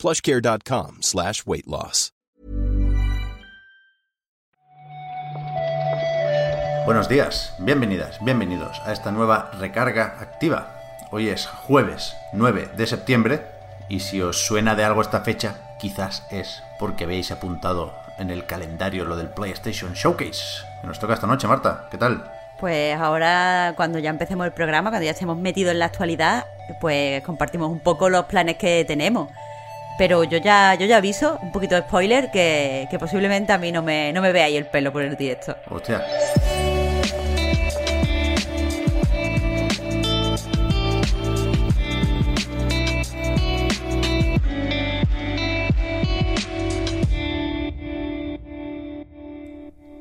plushcare.com slash weight loss. Buenos días, bienvenidas, bienvenidos a esta nueva recarga activa. Hoy es jueves 9 de septiembre y si os suena de algo esta fecha, quizás es porque habéis apuntado en el calendario lo del PlayStation Showcase. Que nos toca esta noche, Marta. ¿Qué tal? Pues ahora, cuando ya empecemos el programa, cuando ya estemos metidos en la actualidad, pues compartimos un poco los planes que tenemos. Pero yo ya, yo ya aviso, un poquito de spoiler, que, que posiblemente a mí no me, no me veáis el pelo por el directo. Hostia.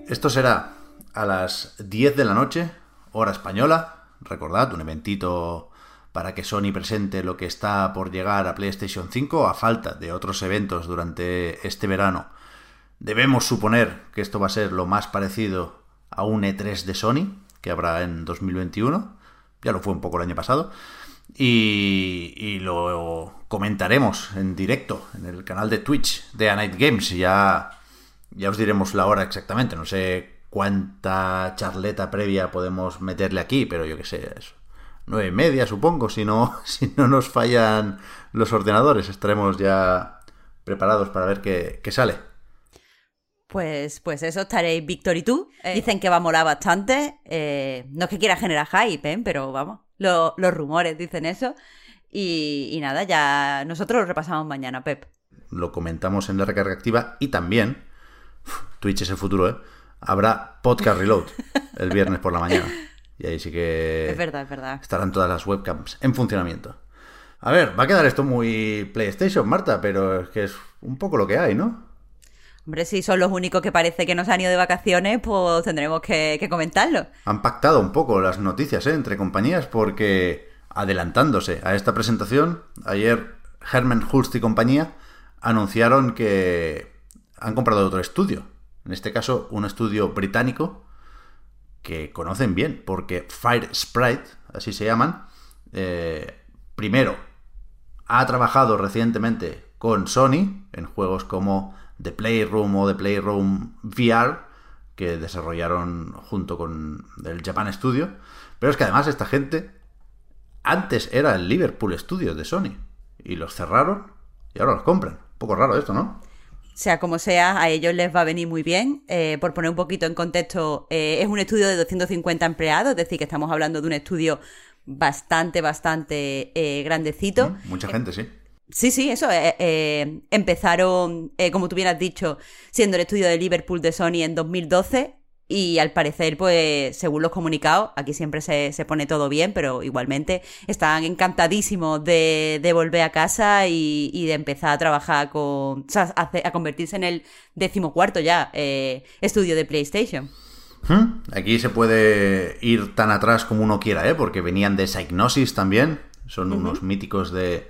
Esto será a las 10 de la noche, hora española. Recordad, un eventito para que Sony presente lo que está por llegar a PlayStation 5 a falta de otros eventos durante este verano. Debemos suponer que esto va a ser lo más parecido a un E3 de Sony, que habrá en 2021. Ya lo fue un poco el año pasado. Y, lo comentaremos en directo en el canal de Twitch de A Night Games. Ya, ya os diremos la hora exactamente. No sé cuánta charleta previa podemos meterle aquí, pero yo qué sé, eso nueve y media, supongo, si no, si no nos fallan los ordenadores, estaremos ya preparados para ver qué, qué sale. Pues, pues eso, estaréis Víctor y tú. Dicen que va a molar bastante. Eh, no es que quiera generar hype, ¿eh? pero vamos, lo- los rumores dicen eso. Y, y nada, ya nosotros lo repasamos mañana, Pep. Lo comentamos en la recarga activa y también, Twitch es el futuro, ¿eh? Habrá Podcast Reload el viernes por la mañana. Y ahí sí que Es verdad, es verdad. estarán todas las webcams en funcionamiento. A ver, va a quedar esto muy PlayStation, Marta, pero es que es un poco lo que hay, ¿no? Hombre, si son los únicos que parece que nos han ido de vacaciones, pues tendremos que, que comentarlo. Han pactado un poco las noticias ¿eh? entre compañías porque, adelantándose a esta presentación, ayer Herman Hulst y compañía anunciaron que han comprado otro estudio. En este caso, un estudio británico que conocen bien, porque Fire Sprite, así se llaman, eh, primero ha trabajado recientemente con Sony en juegos como The Playroom o The Playroom VR, que desarrollaron junto con el Japan Studio. Pero es que además esta gente antes era el Liverpool Studios de Sony y los cerraron y ahora los compran. Un poco raro esto, ¿no? Sea como sea, a ellos les va a venir muy bien. Eh, por poner un poquito en contexto, eh, es un estudio de 250 empleados, es decir, que estamos hablando de un estudio bastante, bastante eh, grandecito. Mucha gente, sí. Sí, sí, eso. eh, eh, empezaron, eh, como tú bien has dicho, siendo el estudio de Liverpool de Sony en 2012 y al parecer, pues, según los comunicados, aquí siempre se, se pone todo bien, pero igualmente están encantadísimos de, de volver a casa y, y de empezar a trabajar con, o sea, a, convertirse en el decimocuarto ya eh, estudio de PlayStation. Hmm, Aquí se puede ir tan atrás como uno quiera, ¿eh? Porque venían de Psygnosis también. Son unos míticos de,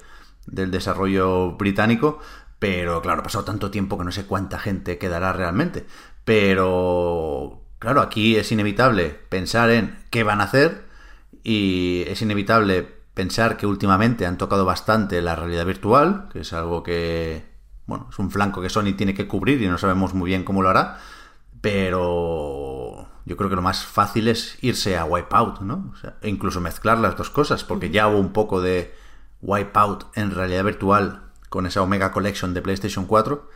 del desarrollo británico. Pero claro, ha pasado tanto tiempo que no sé cuánta gente quedará realmente. Pero claro, aquí es inevitable pensar en qué van a hacer. Y es inevitable pensar que últimamente han tocado bastante la realidad virtual, que es algo que, bueno, es un flanco que Sony tiene que cubrir y no sabemos muy bien cómo lo hará. Pero yo creo que lo más fácil es irse a Wipeout, ¿no? O sea, e incluso mezclar las dos cosas, porque ya hubo un poco de Wipeout en realidad virtual con esa Omega Collection de PlayStation 4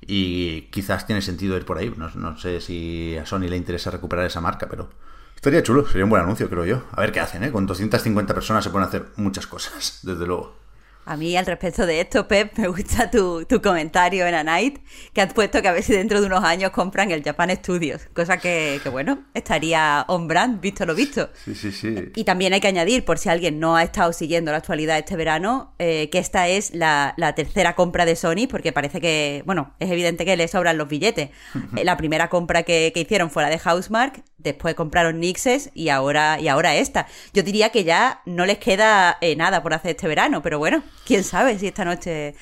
y quizás tiene sentido ir por ahí. No, no sé si a Sony le interesa recuperar esa marca, pero estaría chulo, sería un buen anuncio, creo yo. A ver qué hacen, ¿eh? Con 250 personas se pueden hacer muchas cosas, desde luego. A mí, al respecto de esto, Pep, me gusta tu, comentario en A Night, que has puesto que a ver si dentro de unos años compran el Japan Studios, cosa que, bueno, estaría on brand, visto lo visto. Sí, sí, sí. Y también hay que añadir, por si alguien no ha estado siguiendo la actualidad este verano, eh, que esta es la, tercera compra de Sony, porque parece que, bueno, es evidente que le sobran los billetes. Eh, la primera compra que, hicieron fue la de Housemark, después compraron Nixes y ahora, y ahora esta. Yo diría que ya no les queda eh, nada por hacer este verano, pero bueno, quién sabe si esta noche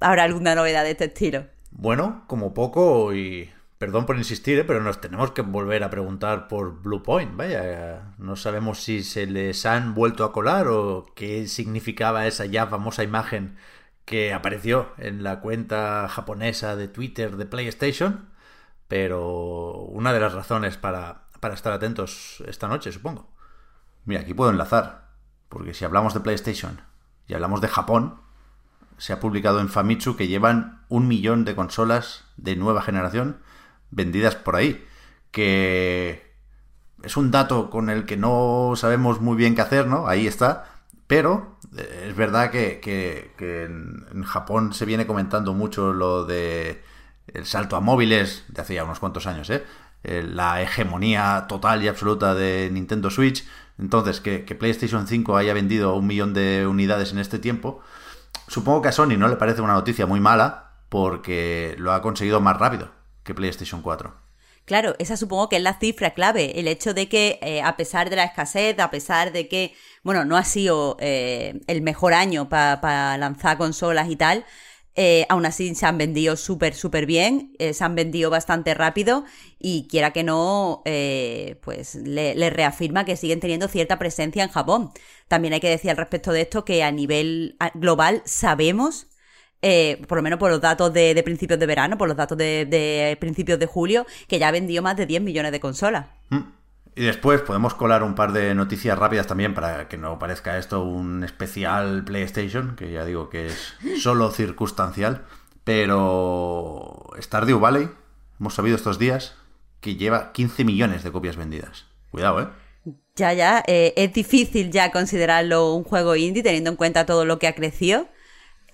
habrá alguna novedad de este estilo. Bueno, como poco, y perdón por insistir, ¿eh? pero nos tenemos que volver a preguntar por Blue Point. Vaya, no sabemos si se les han vuelto a colar o qué significaba esa ya famosa imagen que apareció en la cuenta japonesa de Twitter de PlayStation, pero una de las razones para, para estar atentos esta noche, supongo. Mira, aquí puedo enlazar, porque si hablamos de PlayStation y hablamos de Japón, se ha publicado en Famitsu que llevan un millón de consolas de nueva generación vendidas por ahí. Que es un dato con el que no sabemos muy bien qué hacer, ¿no? Ahí está. Pero eh, es verdad que, en, Japón se viene comentando mucho lo de el salto a móviles de hace unos cuantos años, ¿eh? Eh la hegemonía total y absoluta de Nintendo Switch. Entonces, que, PlayStation 5 haya vendido un millón de unidades en este tiempo, supongo que a Sony no le parece una noticia muy mala porque lo ha conseguido más rápido que PlayStation 4. Claro, esa supongo que es la cifra clave, el hecho de que eh, a pesar de la escasez, a pesar de que, bueno, no ha sido eh, el mejor año para lanzar consolas y tal, eh, aún así se han vendido súper, súper bien, eh, se han vendido bastante rápido y quiera que no, eh, pues le, reafirma que siguen teniendo cierta presencia en Japón. También hay que decir al respecto de esto que a nivel global sabemos por lo menos por los datos de, principios de verano, por los datos de, principios de julio, que ya ha vendido más de 10 millones de consolas. Mm. Y después podemos colar un par de noticias rápidas también para que no parezca esto un especial PlayStation, que ya digo que es solo circunstancial. Pero Stardew Valley, hemos sabido estos días que lleva 15 millones de copias vendidas. Cuidado, ¿eh? Ya, ya, eh, es difícil ya considerarlo un juego indie teniendo en cuenta todo lo que ha crecido.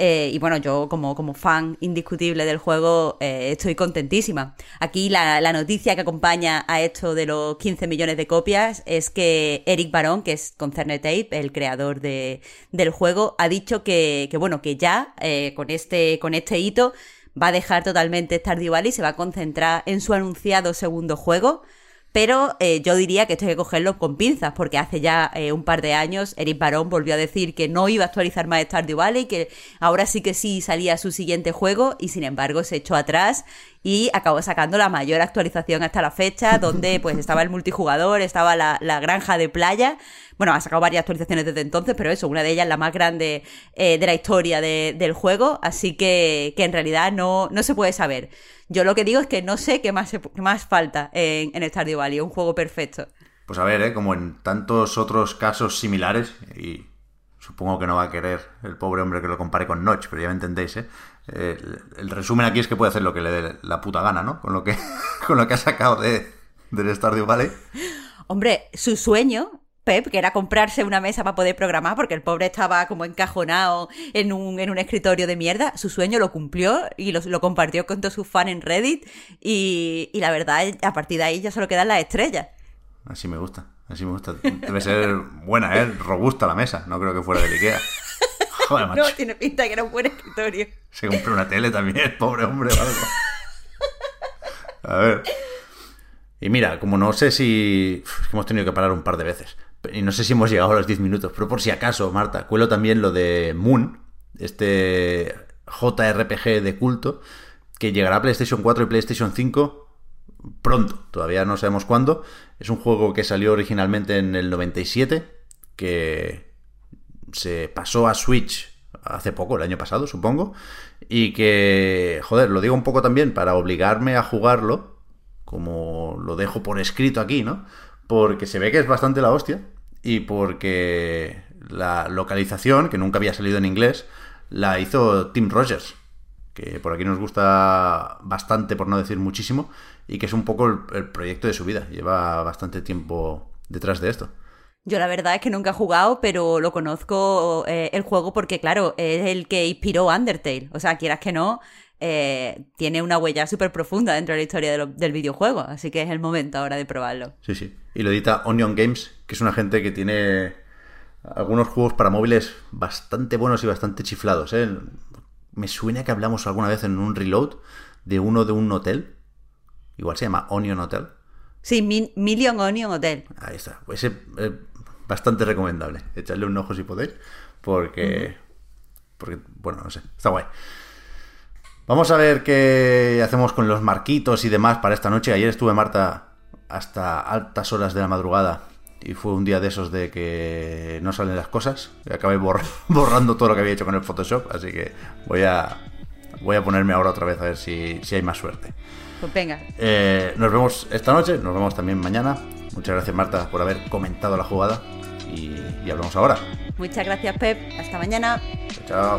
Eh, y bueno, yo como, como fan indiscutible del juego eh, estoy contentísima. Aquí la, noticia que acompaña a esto de los 15 millones de copias es que Eric Barón, que es Concerne Tape, el creador de, del juego, ha dicho que, que bueno, que ya eh, con, este, con este hito va a dejar totalmente Stardew Valley y se va a concentrar en su anunciado segundo juego, pero eh, yo diría que esto hay que cogerlo con pinzas, porque hace ya eh, un par de años Eric Barón volvió a decir que no iba a actualizar más Stardew Valley, que ahora sí que sí salía su siguiente juego, y sin embargo se echó atrás y acabó sacando la mayor actualización hasta la fecha, donde pues estaba el multijugador, estaba la, granja de playa. Bueno, ha sacado varias actualizaciones desde entonces, pero eso, una de ellas la más grande eh, de la historia del juego, así que, que en realidad no, no se puede saber. Yo lo que digo es que no sé qué más, más falta en, en Stardew Valley, un juego perfecto. Pues a ver, ¿eh? como en tantos otros casos similares, y supongo que no va a querer el pobre hombre que lo compare con Notch, pero ya me entendéis, ¿eh? El, resumen aquí es que puede hacer lo que le dé la puta gana, ¿no? Con lo que, con lo que ha sacado de, del Stardew Valley. Hombre, su sueño Pep, que era comprarse una mesa para poder programar, porque el pobre estaba como encajonado en un, en un escritorio de mierda. Su sueño lo cumplió y lo, lo compartió con todos sus fans en Reddit. Y, y, la verdad, a partir de ahí ya solo quedan las estrellas. Así me gusta, así me gusta. Debe ser buena, ¿eh? Robusta la mesa, no creo que fuera de Ikea. Joder, macho. No, tiene pinta que era un buen escritorio. Se compró una tele también, pobre hombre. A ver. Y mira, como no sé si... hemos tenido que parar un par de veces. Y no sé si hemos llegado a los 10 minutos, pero por si acaso, Marta, cuelo también lo de Moon, este JRPG de culto, que llegará a PlayStation 4 y PlayStation 5 pronto, todavía no sabemos cuándo. Es un juego que salió originalmente en el 97, que se pasó a Switch hace poco, el año pasado, supongo, y que, joder, lo digo un poco también para obligarme a jugarlo, como lo dejo por escrito aquí, ¿no? porque se ve que es bastante la hostia y porque la localización, que nunca había salido en inglés, la hizo Tim Rogers, que por aquí nos gusta bastante, por no decir muchísimo, y que es un poco el, proyecto de su vida. Lleva bastante tiempo detrás de esto. Yo la verdad es que nunca he jugado, pero lo conozco eh, el juego porque, claro, es el que inspiró Undertale. O sea, quieras que no, eh, tiene una huella súper profunda dentro de la historia del videojuego. Así que es el momento ahora de probarlo. Sí, sí. Y lo edita Onion Games, que es una gente que tiene algunos juegos para móviles bastante buenos y bastante chiflados. ¿eh? Me suena que hablamos alguna vez en un reload de uno de un hotel. Igual se llama Onion Hotel. Sí, Million Onion Hotel. Ahí está. Pues es bastante recomendable. Echarle un ojo si podéis. Porque. Porque, bueno, no sé. Está guay. Vamos a ver qué hacemos con los marquitos y demás para esta noche. Ayer estuve Marta hasta altas horas de la madrugada y fue un día de esos de que no salen las cosas. Y acabé borrando todo lo que había hecho con el Photoshop, así que voy a, voy a ponerme ahora otra vez a ver si, hay más suerte. Pues venga. Eh, nos vemos esta noche, nos vemos también mañana. Muchas gracias Marta por haber comentado la jugada y, y hablamos ahora. Muchas gracias Pep, hasta mañana. chao.